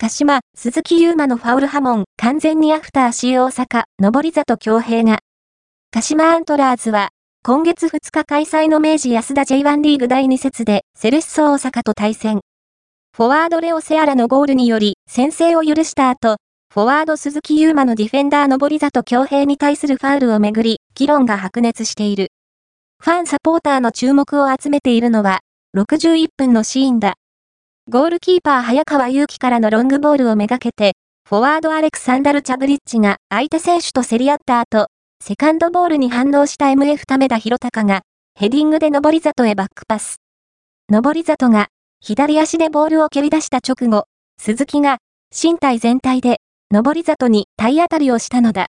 鹿島、鈴木優馬のファウル波紋、完全にアフター C 大阪、上里京平が。鹿島アントラーズは、今月2日開催の明治安田 J1 リーグ第2節で、セレッソ大阪と対戦。フォワードレオセアラのゴールにより、先制を許した後、フォワード鈴木優馬のディフェンダー上里京平に対するファウルをめぐり、議論が白熱している。ファンサポーターの注目を集めているのは、61分のシーンだ。ゴールキーパー早川祐希からのロングボールをめがけて、フォワードアレクサンダル・チャブリッチが相手選手と競り合った後、セカンドボールに反応した MF 為田博隆が、ヘディングで上り里へバックパス。上り里が、左足でボールを蹴り出した直後、鈴木が、身体全体で、上り里に体当たりをしたのだ。